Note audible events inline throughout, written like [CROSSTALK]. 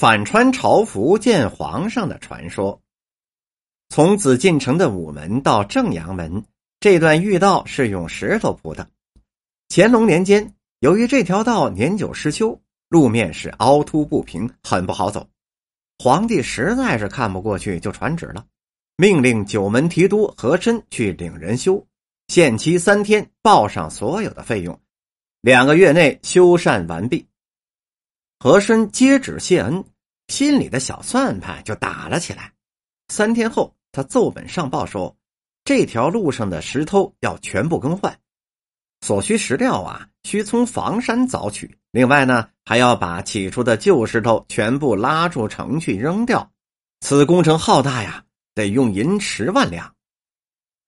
反穿朝服见皇上的传说。从紫禁城的午门到正阳门，这段御道是用石头铺的。乾隆年间，由于这条道年久失修，路面是凹凸不平，很不好走。皇帝实在是看不过去，就传旨了，命令九门提督和珅去领人修，限期三天，报上所有的费用，两个月内修缮完毕。和珅接旨谢恩，心里的小算盘就打了起来。三天后，他奏本上报说，这条路上的石头要全部更换，所需石料啊，需从房山凿取。另外呢，还要把起出的旧石头全部拉出城去扔掉。此工程浩大呀，得用银十万两。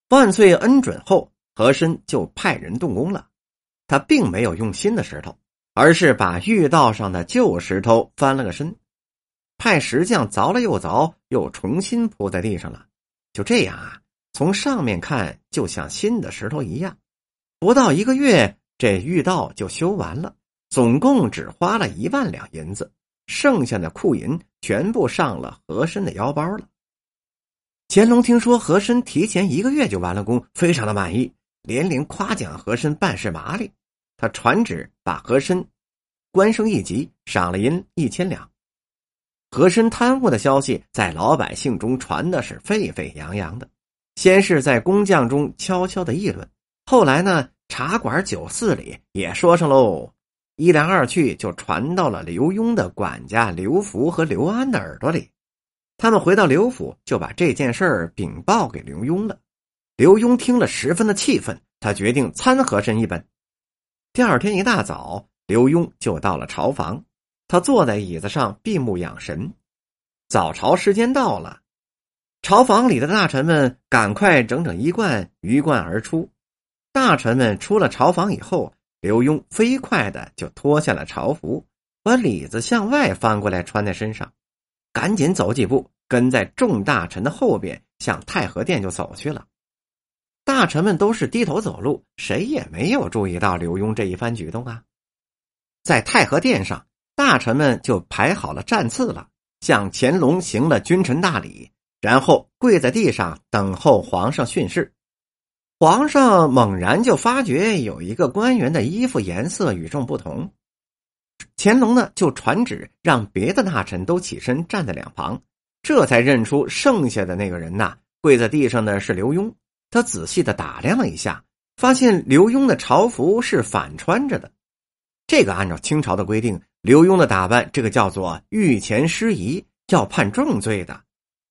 万岁恩准后，和珅就派人动工了。他并没有用新的石头。而是把御道上的旧石头翻了个身，派石匠凿了又凿，又重新铺在地上了。就这样啊，从上面看就像新的石头一样。不到一个月，这御道就修完了，总共只花了一万两银子，剩下的库银全部上了和珅的腰包了。乾隆听说和珅提前一个月就完了工，非常的满意，连连夸奖和珅办事麻利。他传旨把和珅官升一级，赏了银一千两。和珅贪污的消息在老百姓中传的是沸沸扬扬的，先是在工匠中悄悄的议论，后来呢，茶馆酒肆里也说上喽，一来二去就传到了刘墉的管家刘福和刘安的耳朵里。他们回到刘府，就把这件事儿禀报给刘墉了。刘墉听了十分的气愤，他决定参和珅一本。第二天一大早，刘墉就到了朝房。他坐在椅子上闭目养神。早朝时间到了，朝房里的大臣们赶快整整衣冠，鱼贯而出。大臣们出了朝房以后，刘墉飞快的就脱下了朝服，把里子向外翻过来穿在身上，赶紧走几步，跟在众大臣的后边向太和殿就走去了。大臣们都是低头走路，谁也没有注意到刘墉这一番举动啊。在太和殿上，大臣们就排好了站次了，向乾隆行了君臣大礼，然后跪在地上等候皇上训示。皇上猛然就发觉有一个官员的衣服颜色与众不同，乾隆呢就传旨让别的大臣都起身站在两旁，这才认出剩下的那个人呐，跪在地上的是刘墉。他仔细的打量了一下，发现刘墉的朝服是反穿着的。这个按照清朝的规定，刘墉的打扮，这个叫做御前失仪，要判重罪的。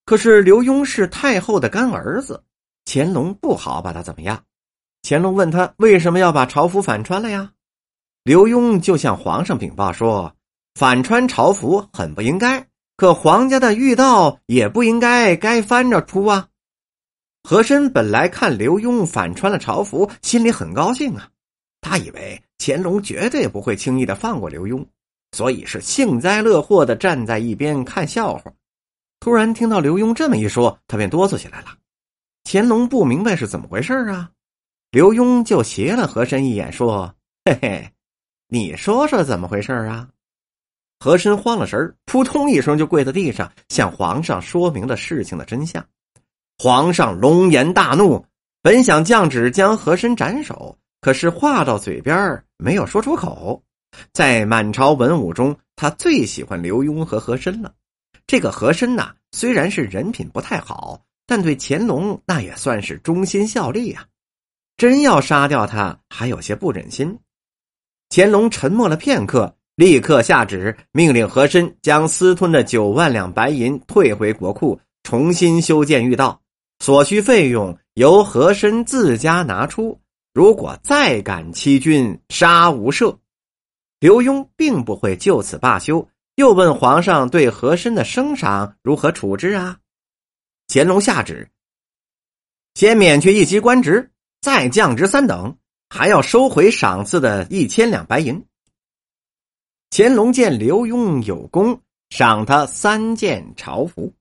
可是刘墉是太后的干儿子，乾隆不好把他怎么样。乾隆问他为什么要把朝服反穿了呀？刘墉就向皇上禀报说：“反穿朝服很不应该，可皇家的御道也不应该该翻着出啊。”和珅本来看刘墉反穿了朝服，心里很高兴啊。他以为乾隆绝对不会轻易的放过刘墉，所以是幸灾乐祸的站在一边看笑话。突然听到刘墉这么一说，他便哆嗦起来了。乾隆不明白是怎么回事啊。刘墉就斜了和珅一眼，说：“ [LAUGHS] 嘿嘿，你说说怎么回事啊？”和珅慌了神扑通一声就跪在地上，向皇上说明了事情的真相。皇上龙颜大怒，本想降旨将和珅斩首，可是话到嘴边没有说出口。在满朝文武中，他最喜欢刘墉和和珅了。这个和珅呐，虽然是人品不太好，但对乾隆那也算是忠心效力呀。真要杀掉他，还有些不忍心。乾隆沉默了片刻，立刻下旨命令和珅将私吞的九万两白银退回国库，重新修建御道。所需费用由和珅自家拿出，如果再敢欺君，杀无赦。刘墉并不会就此罢休，又问皇上对和珅的升赏如何处置啊？乾隆下旨，先免去一级官职，再降职三等，还要收回赏赐的一千两白银。乾隆见刘墉有功，赏他三件朝服。